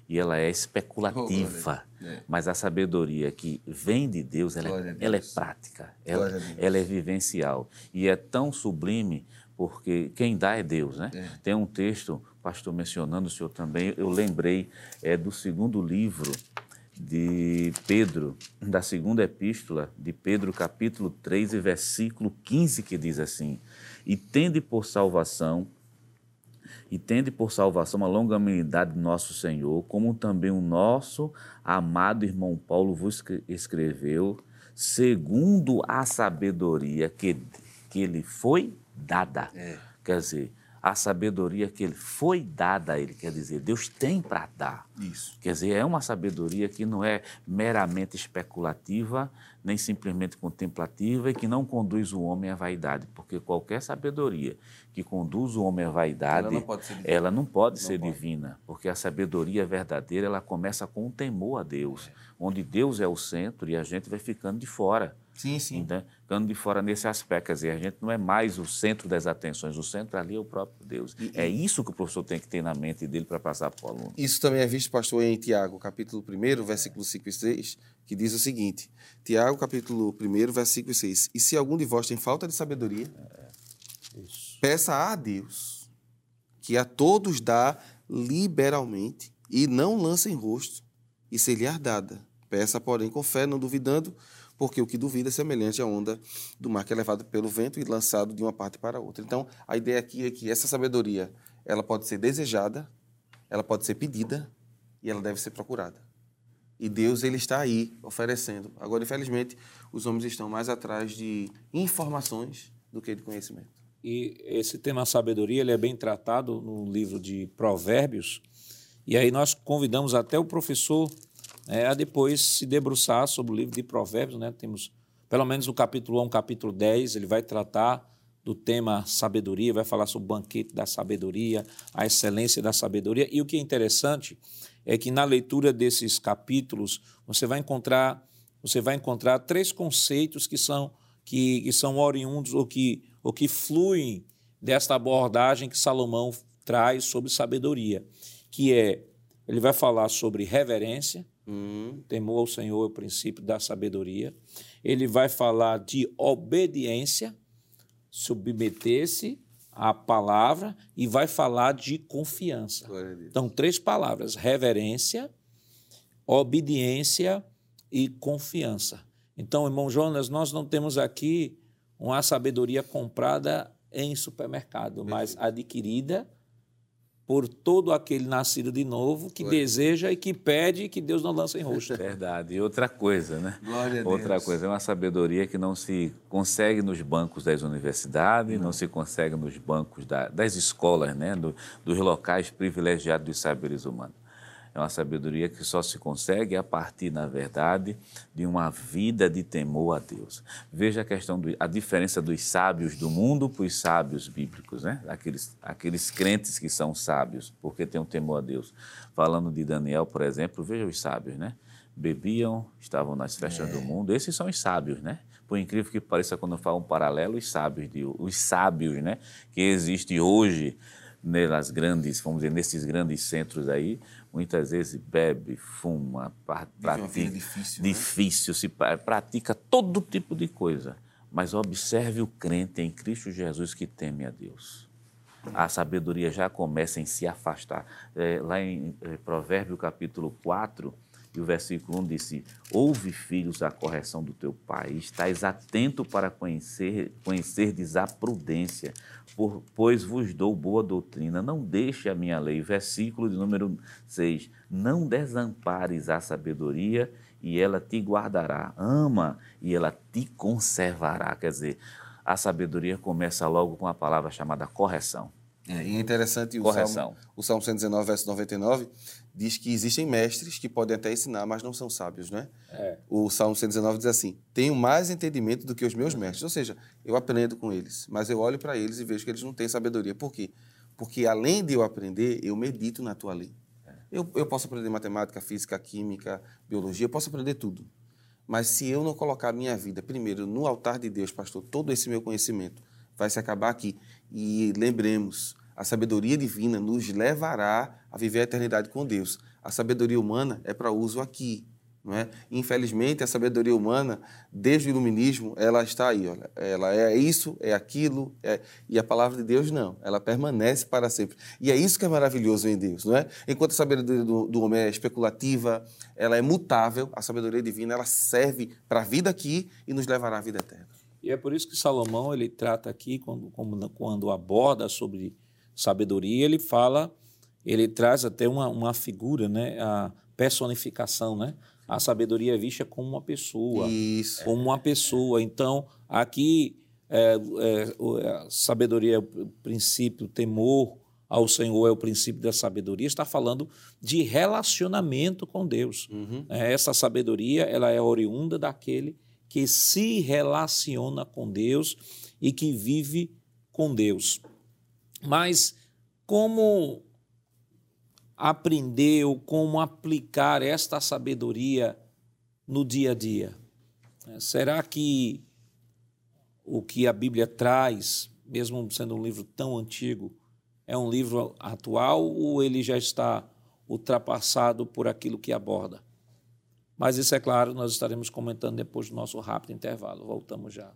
e ela é especulativa. (laughs) Oh, é. Mas a sabedoria que vem de Deus, ela, é, ela é prática, ela, ela, é vivencial. E é tão sublime porque quem dá é Deus, né? É. Tem um texto, pastor mencionando o senhor também, eu lembrei é do segundo livro de Pedro, da segunda epístola de Pedro, capítulo 3 e versículo 15, que diz assim: E tende por salvação e tende por salvação a longanimidade do nosso Senhor, como também o nosso amado irmão Paulo vos escreveu, segundo a sabedoria que, que lhe foi dada. É. Quer dizer, a sabedoria que ele foi dada a ele, quer dizer, Deus tem para dar. Isso. Quer dizer, é uma sabedoria que não é meramente especulativa, nem simplesmente contemplativa e que não conduz o homem à vaidade, porque qualquer sabedoria que conduz o homem à vaidade, ela não pode ser divina, ela não pode não ser pode. divina porque a sabedoria verdadeira, ela começa com o temor a Deus, é. onde Deus é o centro e a gente vai ficando de fora. Sim, sim. Então, ficando de fora nesse aspecto. Quer dizer, a gente não é mais o centro das atenções, o centro ali é o próprio Deus. E, é isso que o professor tem que ter na mente dele para passar para o aluno. Isso também é visto, pastor, em Tiago, capítulo 1, versículo 5 e 6, que diz o seguinte: Tiago, capítulo 1, versículo 6. E se algum de vós tem falta de sabedoria, é, peça a Deus, que a todos dá liberalmente, e não lança em rosto, e se lhe dada. Peça, porém, com fé, não duvidando, porque o que duvida é semelhante à onda do mar que é levado pelo vento e lançado de uma parte para outra. Então, a ideia aqui é que essa sabedoria, ela pode ser desejada, ela pode ser pedida e ela deve ser procurada. E Deus ele está aí oferecendo. Agora, infelizmente, os homens estão mais atrás de informações do que de conhecimento. E esse tema sabedoria ele é bem tratado no livro de Provérbios. E aí nós convidamos até o professor é, a depois se debruçar sobre o livro de Provérbios, né? Temos pelo menos no capítulo 1, capítulo 10, ele vai tratar do tema sabedoria, vai falar sobre o banquete da sabedoria, a excelência da sabedoria. E o que é interessante é que na leitura desses capítulos você vai encontrar você vai encontrar três conceitos que são que, que são oriundos ou que ou que fluem desta abordagem que Salomão traz sobre sabedoria, que é ele vai falar sobre reverência, Hum. Temor ao Senhor é o princípio da sabedoria. Ele vai falar de obediência, submeter-se à palavra, e vai falar de confiança. Então, três palavras: reverência, obediência e confiança. Então, irmão Jonas, nós não temos aqui uma sabedoria comprada em supermercado, mas adquirida por todo aquele nascido de novo que Foi. deseja e que pede que Deus não lance em rosto. (laughs) Verdade. E outra coisa, né? Glória a outra Deus. coisa, é uma sabedoria que não se consegue nos bancos das universidades, não, não se consegue nos bancos da, das escolas, né? Do, dos locais privilegiados dos saberes humanos. É uma sabedoria que só se consegue a partir, na verdade, de uma vida de temor a Deus. Veja a questão, do, a diferença dos sábios do mundo para os sábios bíblicos, né? Aqueles, aqueles crentes que são sábios, porque têm um temor a Deus. Falando de Daniel, por exemplo, veja os sábios, né? Bebiam, estavam nas festas é. do mundo. Esses são os sábios, né? Por incrível que pareça, quando eu falo um paralelo, os sábios, de, os sábios, né? Que existem hoje nas grandes, vamos dizer, nesses grandes centros aí, muitas vezes bebe, fuma, pratica, difícil, né? difícil se pratica todo tipo de coisa. Mas observe o crente em Cristo Jesus que teme a Deus. A sabedoria já começa em se afastar. É, lá em é, Provérbio capítulo 4, e o versículo 1 disse: Ouve, filhos, a correção do teu pai, estás atento para conhecer, conhecerdes a prudência, por, pois vos dou boa doutrina. Não deixe a minha lei. Versículo de número 6: Não desampares a sabedoria e ela te guardará. Ama e ela te conservará. Quer dizer, a sabedoria começa logo com a palavra chamada correção. É, e é interessante o Correção. Salmo, o Salmo 119, verso 99, diz que existem mestres que podem até ensinar, mas não são sábios, né? É. O Salmo 119 diz assim: Tenho mais entendimento do que os meus mestres. Ou seja, eu aprendo com eles, mas eu olho para eles e vejo que eles não têm sabedoria. Por quê? Porque além de eu aprender, eu medito na tua lei. Eu, eu posso aprender matemática, física, química, biologia, eu posso aprender tudo. Mas se eu não colocar a minha vida primeiro no altar de Deus, pastor, todo esse meu conhecimento vai se acabar aqui. E lembremos, a sabedoria divina nos levará a viver a eternidade com Deus. A sabedoria humana é para uso aqui. Não é? Infelizmente, a sabedoria humana, desde o iluminismo, ela está aí. Olha. Ela é isso, é aquilo, é... e a palavra de Deus não. Ela permanece para sempre. E é isso que é maravilhoso em Deus. Não é? Enquanto a sabedoria do, do homem é especulativa, ela é mutável, a sabedoria divina ela serve para a vida aqui e nos levará à vida eterna. E é por isso que Salomão ele trata aqui, quando, quando, quando aborda sobre sabedoria, ele fala, ele traz até uma, uma figura, né? a personificação, né? A sabedoria é vista como uma pessoa, Isso. como uma pessoa. Então, aqui, é, é, a sabedoria é o princípio, o temor ao Senhor é o princípio da sabedoria, está falando de relacionamento com Deus. Uhum. É, Essa sabedoria ela é oriunda daquele que se relaciona com Deus e que vive com Deus. Mas como aprender ou como aplicar esta sabedoria no dia a dia? É, Será que o que a Bíblia traz, mesmo sendo um livro tão antigo, é um livro atual ou ele já está ultrapassado por aquilo que aborda? Mas isso é claro, nós estaremos comentando depois do nosso rápido intervalo. Voltamos já.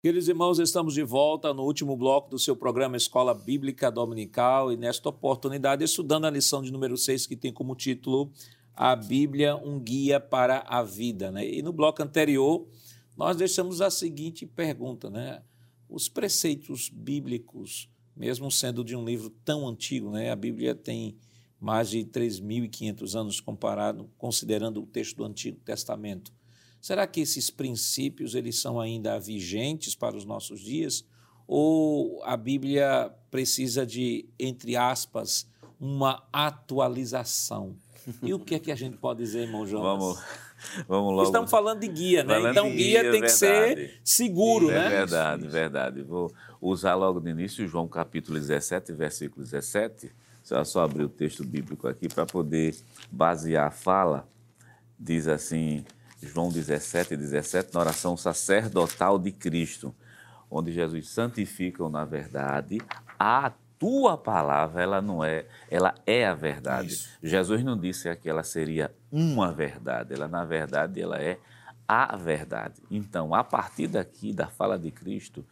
Queridos irmãos, estamos de volta no último bloco do seu programa Escola Bíblica Dominical e nesta oportunidade estudando a lição de número 6 que tem como título A Bíblia, um guia para a vida. Né? E no bloco anterior nós deixamos a seguinte pergunta, né? Os preceitos bíblicos, mesmo sendo de um livro tão antigo, né? A Bíblia tem mais de 3.500 anos comparado, considerando o texto do Antigo Testamento. Será que esses princípios eles são ainda vigentes para os nossos dias? Ou a Bíblia precisa de, entre aspas, uma atualização? E o que é que a gente pode dizer, irmão Jonas? Vamos, vamos logo. Estamos falando de guia, né? Falando então, guia guia, tem que ser verdade. seguro, é né? verdade, verdade. Vou usar logo no início João capítulo 17, versículo 17. Só, só abrir o texto bíblico aqui para poder basear a fala. Diz assim, João 17, 17, na oração sacerdotal de Cristo, onde Jesus santifica na verdade a tua palavra, ela não é, ela é a verdade. Isso. Jesus não disse que ela seria uma verdade, ela na verdade ela é a verdade. Então, a partir daqui da fala de Cristo,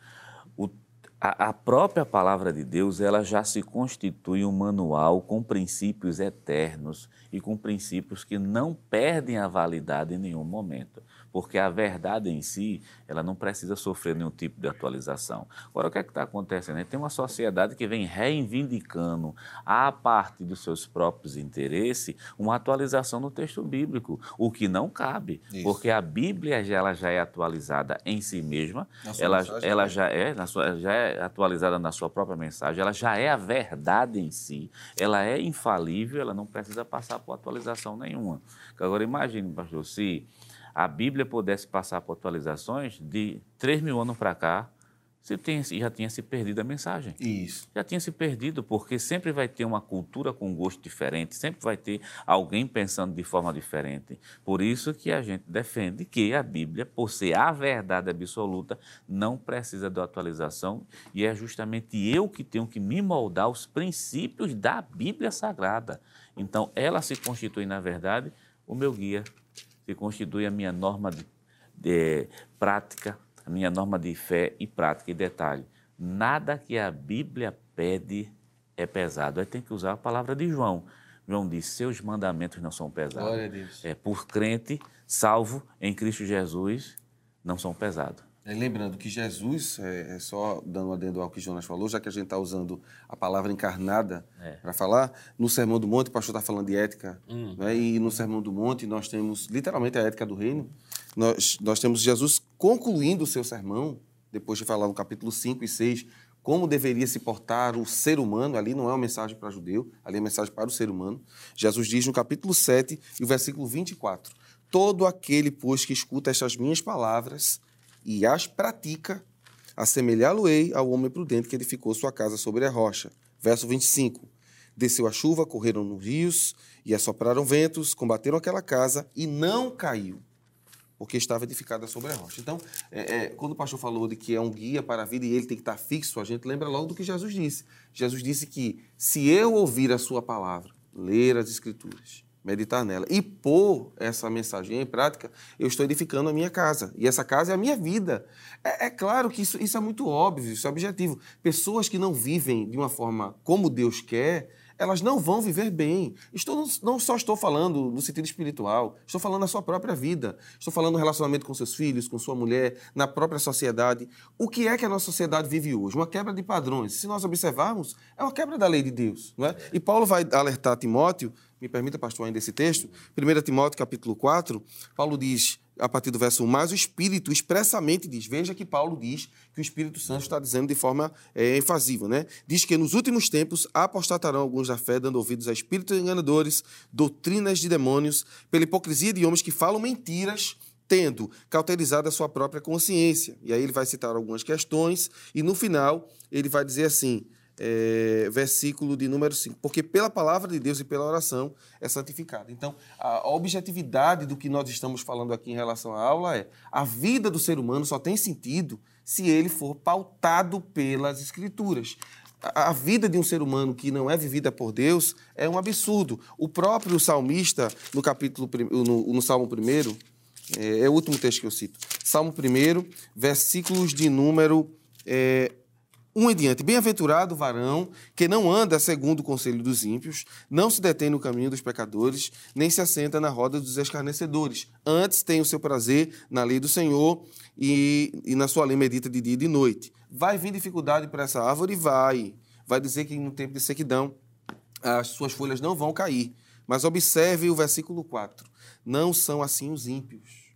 a, a própria palavra de Deus ela já se constitui um manual com princípios eternos e com princípios que não perdem a validade em nenhum momento, porque a verdade em si ela não precisa sofrer nenhum tipo de atualização. Agora, o que é que está acontecendo? Tem uma sociedade que vem reivindicando, a partir dos seus próprios interesses, uma atualização no texto bíblico, o que não cabe, Isso. porque a Bíblia já, ela já é atualizada em si mesma, ela, mensagem, ela né? já é na sua, já é atualizada na sua própria mensagem, ela já é a verdade em si, ela é infalível, ela não precisa passar por atualização nenhuma. Agora imagine, pastor, se a Bíblia pudesse passar por atualizações de 3 mil anos para cá, se tem- já tinha se perdido a mensagem Isso. já tinha se perdido, porque sempre vai ter uma cultura com gosto diferente, sempre vai ter alguém pensando de forma diferente. Por isso que a gente defende que a Bíblia, por ser a verdade absoluta, não precisa de atualização e é justamente eu que tenho que me moldar aos princípios da Bíblia Sagrada. Então, ela se constitui, na verdade, o meu guia, se constitui a minha norma de, de prática, a minha norma de fé e prática. E detalhe, nada que a Bíblia pede é pesado. Aí tem que usar a palavra de João. João diz: seus mandamentos não são pesados. É, por crente, salvo em Cristo Jesus, não são pesados. É, lembrando que Jesus, é, é, só dando adendo ao que Jonas falou, já que a gente está usando a palavra encarnada é. para falar, no Sermão do Monte, o pastor está falando de ética, hum. né, e no Sermão do Monte nós temos literalmente a ética do reino. Nós, nós temos Jesus concluindo o seu sermão, depois de falar no capítulo 5 e 6 como deveria se portar o ser humano, ali não é uma mensagem para judeu, ali é uma mensagem para o ser humano. Jesus diz no capítulo 7 e o versículo 24: Todo aquele, pois, que escuta estas minhas palavras e as pratica, assemelhá-lo-ei ao homem prudente que edificou sua casa sobre a rocha. Verso 25. Desceu a chuva, correram nos rios e assopraram ventos, combateram aquela casa e não caiu, porque estava edificada sobre a rocha. Então, é, é, quando o pastor falou de que é um guia para a vida e ele tem que estar fixo, a gente lembra logo do que Jesus disse. Jesus disse que se eu ouvir a sua palavra, ler as escrituras, meditar nela e pôr essa mensagem em prática, eu estou edificando a minha casa. E essa casa é a minha vida. É, é, claro que isso, isso é muito óbvio, isso é objetivo. Pessoas que não vivem de uma forma como Deus quer, elas não vão viver bem. Estou, não só estou falando no sentido espiritual, estou falando na sua própria vida. Estou falando no relacionamento com seus filhos, com sua mulher, na própria sociedade. O que é que a nossa sociedade vive hoje? Uma quebra de padrões. Se nós observarmos, é uma quebra da lei de Deus. Não é? E Paulo vai alertar Timóteo me permita, pastor, ainda esse texto. 1 Timóteo, capítulo 4, Paulo diz, a partir do verso 1, mas o Espírito expressamente diz, veja que Paulo diz que o Espírito Santo está dizendo de forma é, né? Diz que nos últimos tempos apostatarão alguns da fé, dando ouvidos a espíritos enganadores, doutrinas de demônios, pela hipocrisia de homens que falam mentiras, tendo cauterizado a sua própria consciência. E aí ele vai citar algumas questões, e no final ele vai dizer assim: é, versículo de número 5. Porque pela palavra de Deus e pela oração é santificado. Então, a objetividade do que nós estamos falando aqui em relação à aula é a vida do ser humano só tem sentido se ele for pautado pelas Escrituras. A vida de um ser humano que não é vivida por Deus é um absurdo. O próprio salmista, no capítulo no, no Salmo 1, é, é, o último texto que eu cito. Salmo 1, versículos de número é, um em diante, bem-aventurado o varão que não anda segundo o conselho dos ímpios, não se detém no caminho dos pecadores, nem se assenta na roda dos escarnecedores. Antes tem o seu prazer na lei do Senhor e, e na sua lei medita de dia e de noite. Vai vir dificuldade para essa árvore? Vai. Vai dizer que no tempo de sequidão as suas folhas não vão cair. Mas observe o versículo 4. Não são assim os ímpios,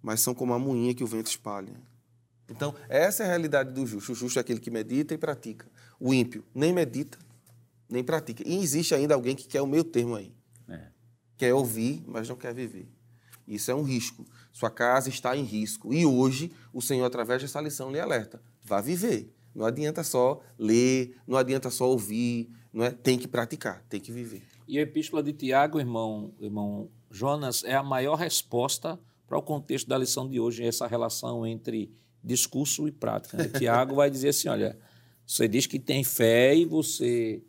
mas são como a moinha que o vento espalha. Então, essa é a realidade do justo. O justo é aquele que medita e pratica. O ímpio nem medita, nem pratica. E existe ainda alguém que quer o meio termo aí. É. Quer ouvir, mas não quer viver. Isso é um risco. Sua casa está em risco. E hoje, o Senhor, através dessa lição, lhe alerta. Vá viver. Não adianta só ler, não adianta só ouvir, não é? tem que praticar, tem que viver. E a epístola de Tiago, irmão, irmão Jonas, é a maior resposta para o contexto da lição de hoje, essa relação entre discurso e prática. Né? Tiago vai dizer assim, olha, você diz que tem fé e você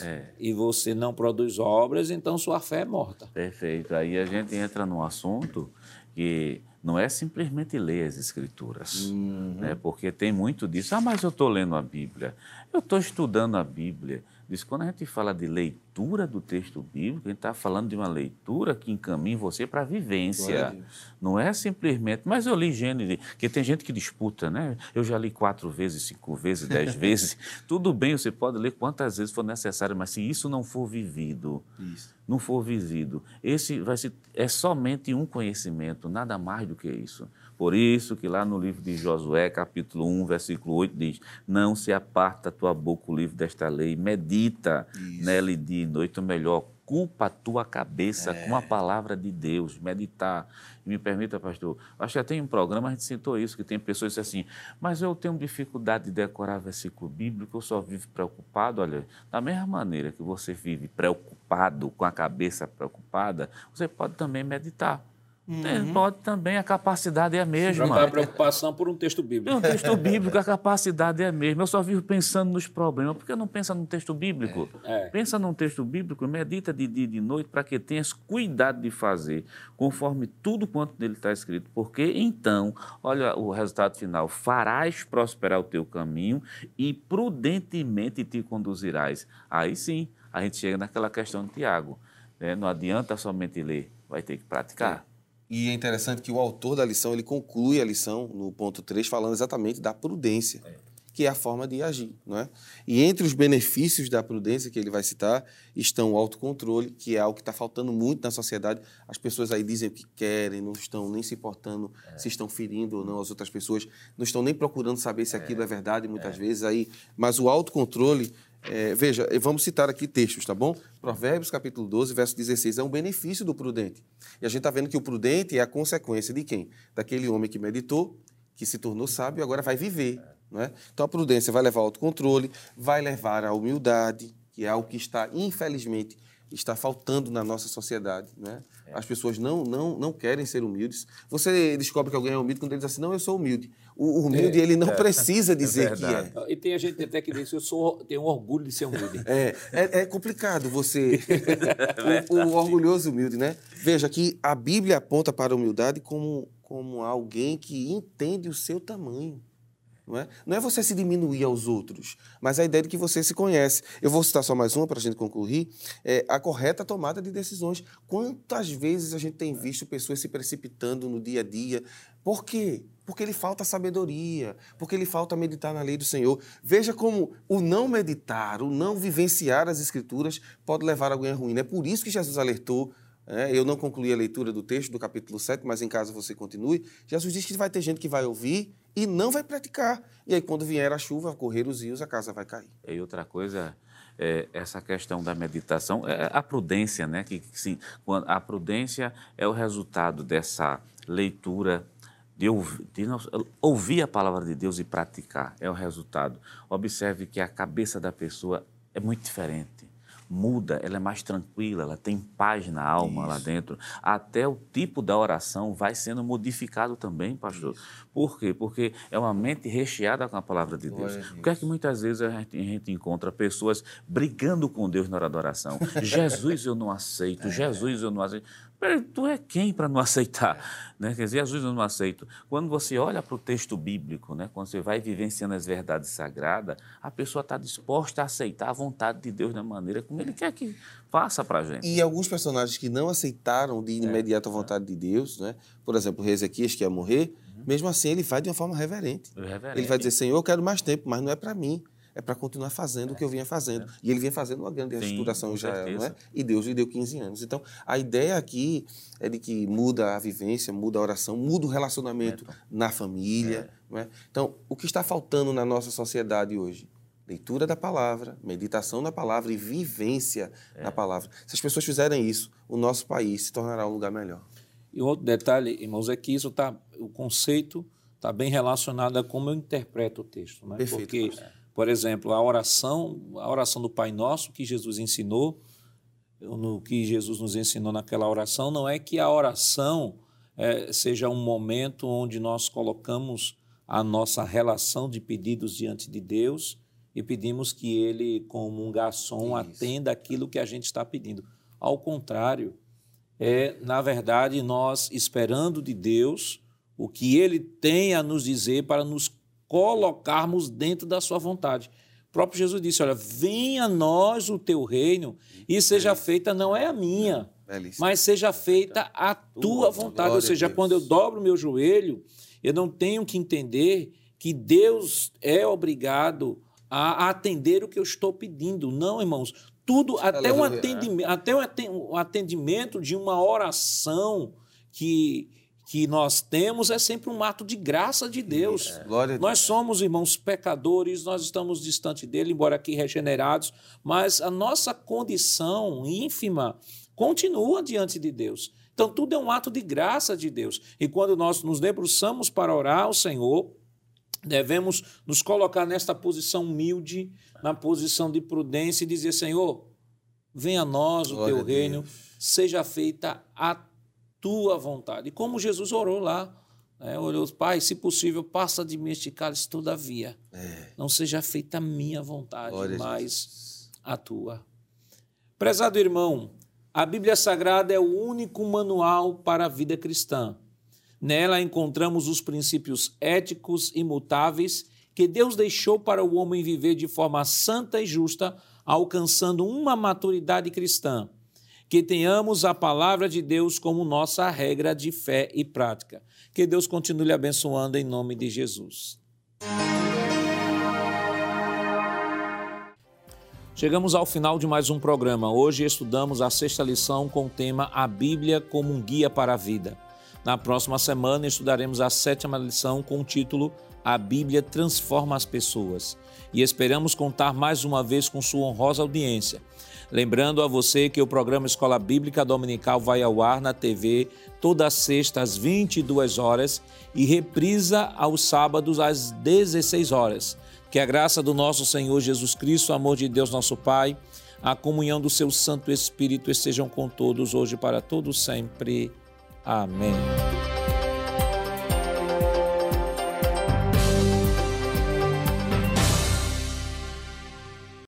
é. e você não produz obras, então sua fé é morta. Perfeito. Aí a gente entra num assunto que não é simplesmente ler as escrituras, uhum. né? porque tem muito disso. Ah, mas eu estou lendo a Bíblia, eu estou estudando a Bíblia. Diz, quando a gente fala de leitura do texto bíblico, a gente está falando de uma leitura que encaminha você para a vivência. Não é simplesmente, mas eu li Gênesis, que tem gente que disputa, né? Eu já li quatro vezes, cinco vezes, dez (laughs) vezes. Tudo bem, você pode ler quantas vezes for necessário, mas se isso não for vivido, isso. não for vivido, esse vai ser, é somente um conhecimento, nada mais do que isso. Por isso que lá no livro de Josué, capítulo 1, versículo 8, diz: Não se aparta a tua boca o livro desta lei, medita isso. nela de noite, ou melhor, culpa a tua cabeça é. com a palavra de Deus, meditar. E me permita, pastor, acho que já tem um programa, a gente citou isso, que tem pessoas que dizem assim, mas eu tenho dificuldade de decorar versículo bíblico, eu só vivo preocupado. Olha, da mesma maneira que você vive preocupado, com a cabeça preocupada, você pode também meditar. Uhum. Pode também, a capacidade é a mesma. Não a preocupação por um texto bíblico. Um texto (laughs) bíblico, a capacidade é a mesma. Eu só vivo pensando nos problemas. Por que não pensa num texto bíblico? É. É. Pensa num texto bíblico, medita de dia e de noite para que tenhas cuidado de fazer conforme tudo quanto nele está escrito. Porque então, olha o resultado final: farás prosperar o teu caminho e prudentemente te conduzirás. Aí sim, a gente chega naquela questão de Tiago. Né? Não adianta somente ler, vai ter que praticar. É. E é interessante que o autor da lição, ele conclui a lição no ponto 3 falando exatamente da prudência. É que é a forma de agir. Não é? E entre os benefícios da prudência que ele vai citar estão o autocontrole, que é algo que está faltando muito na sociedade. As pessoas aí dizem o que querem, não estão nem se importando é. se estão ferindo ou não as outras pessoas, não estão nem procurando saber se aquilo é, é verdade muitas é. vezes. aí. Mas o autocontrole, é, veja, vamos citar aqui textos, tá bom? Provérbios capítulo 12, verso 16, é um benefício do prudente. E a gente está vendo que o prudente é a consequência de quem? Daquele homem que meditou, que se tornou sábio e agora vai viver. É. Né? Então, a prudência vai levar ao autocontrole, vai levar à humildade, que é algo que está, infelizmente, está faltando na nossa sociedade. Né? É. As pessoas não, não, não querem ser humildes. Você descobre que alguém é humilde quando ele diz assim, não, eu sou humilde. O, humilde, é, ele não é, precisa dizer é que é. E tem a gente até que diz, eu sou, tenho orgulho de ser humilde. É, é, é complicado você... (laughs) (laughs) o, o, orgulhoso humilde, né? Veja que a Bíblia aponta para a humildade como, como alguém que entende o seu tamanho. Não é? não é você se diminuir aos outros, mas a ideia de que você se conhece. Eu vou citar só mais uma para a gente concluir. É a correta tomada de decisões. Quantas vezes a gente tem visto pessoas se precipitando no dia a dia? Por quê? Porque lhe falta sabedoria, porque lhe falta meditar na lei do Senhor. Veja como o não meditar, o não vivenciar as Escrituras pode levar a alguém ruim. É por isso que Jesus alertou é, eu não concluí a leitura do texto do capítulo 7, mas em casa você continue. Jesus diz que vai ter gente que vai ouvir e não vai praticar. E aí, quando vier a chuva, correr os rios, a casa vai cair. E outra coisa, é, essa questão da meditação, é a prudência, né? Que, sim, a prudência é o resultado dessa leitura de de ouvir a palavra de Deus e praticar, é o resultado. Observe que a cabeça da pessoa é muito diferente muda, ela é mais tranquila, ela tem paz na alma Isso. lá dentro. Até o tipo da oração vai sendo modificado também, pastor. Isso. Por quê? Porque é uma mente recheada com a palavra de Deus. Por que é que muitas vezes a gente, a gente, encontra pessoas brigando com Deus na hora da oração? (laughs) Jesus eu não aceito, é. Jesus eu não aceito. Tu é quem para não (laughs) aceitar? Né? Quer dizer, Jesus eu não aceito. Quando você olha para o texto bíblico, né? quando você vai vivenciando as verdades sagradas, a pessoa está disposta a aceitar a vontade de Deus da maneira como Ele quer que faça para a gente. E alguns personagens que não aceitaram de imediato a vontade de Deus, né? por exemplo, Ezequias, que ia morrer, uhum. mesmo assim ele vai de uma forma reverente. reverente. Ele vai dizer, Senhor, eu quero mais tempo, mas não é para mim é para continuar fazendo é. o que eu vinha fazendo. É. E ele vinha fazendo uma grande restauração em Israel, não é? E Deus lhe deu 15 anos. Então, a ideia aqui é de que muda a vivência, muda a oração, muda o relacionamento é, na família, é. não é? Então, o que está faltando na nossa sociedade hoje? Leitura da palavra, meditação na palavra e vivência é. na palavra. Se as pessoas fizerem isso, o nosso país se tornará um lugar melhor. E outro detalhe, irmãos, é que isso tá, o conceito está bem relacionado a como eu interpreto o texto. Né? Perfeito, Porque por exemplo, a oração, a oração do Pai Nosso que Jesus ensinou, no que Jesus nos ensinou naquela oração, não é que a oração é, seja um momento onde nós colocamos a nossa relação de pedidos diante de Deus e pedimos que Ele, como um garçom, Isso. atenda aquilo que a gente está pedindo. Ao contrário, é, na verdade, nós esperando de Deus o que Ele tem a nos dizer para nos colocarmos dentro da sua vontade. O próprio Jesus disse: Olha, venha a nós o teu reino e seja feita, não é a minha, mas seja feita a tua vontade. Ou seja, quando eu dobro meu joelho, eu não tenho que entender que Deus é obrigado a atender o que eu estou pedindo. Não, irmãos. Tudo, até um, atendimento, até um atendimento de uma oração que que nós temos é sempre um ato de graça de Deus. É. Nós somos irmãos pecadores, nós estamos distante dele, embora aqui regenerados, mas a nossa condição ínfima continua diante de Deus. Então tudo é um ato de graça de Deus. E quando nós nos debruçamos para orar ao Senhor, devemos nos colocar nesta posição humilde, na posição de prudência e dizer: Senhor, venha a nós o Glória teu reino, seja feita a tua vontade. E como Jesus orou lá, né? olhou, Pai, se possível, passa de mim este cálice todavia. É. Não seja feita a minha vontade, Glória mas a, a tua. Prezado irmão, a Bíblia Sagrada é o único manual para a vida cristã. Nela encontramos os princípios éticos imutáveis que Deus deixou para o homem viver de forma santa e justa, alcançando uma maturidade cristã que tenhamos a palavra de Deus como nossa regra de fé e prática. Que Deus continue abençoando em nome de Jesus. Chegamos ao final de mais um programa. Hoje estudamos a sexta lição com o tema A Bíblia como um guia para a vida. Na próxima semana estudaremos a sétima lição com o título A Bíblia transforma as pessoas. E esperamos contar mais uma vez com sua honrosa audiência. Lembrando a você que o programa Escola Bíblica Dominical vai ao ar na TV toda sexta às 22 horas e reprisa aos sábados às 16 horas. Que a graça do nosso Senhor Jesus Cristo, o amor de Deus nosso Pai, a comunhão do seu Santo Espírito estejam com todos hoje para todos sempre. Amém.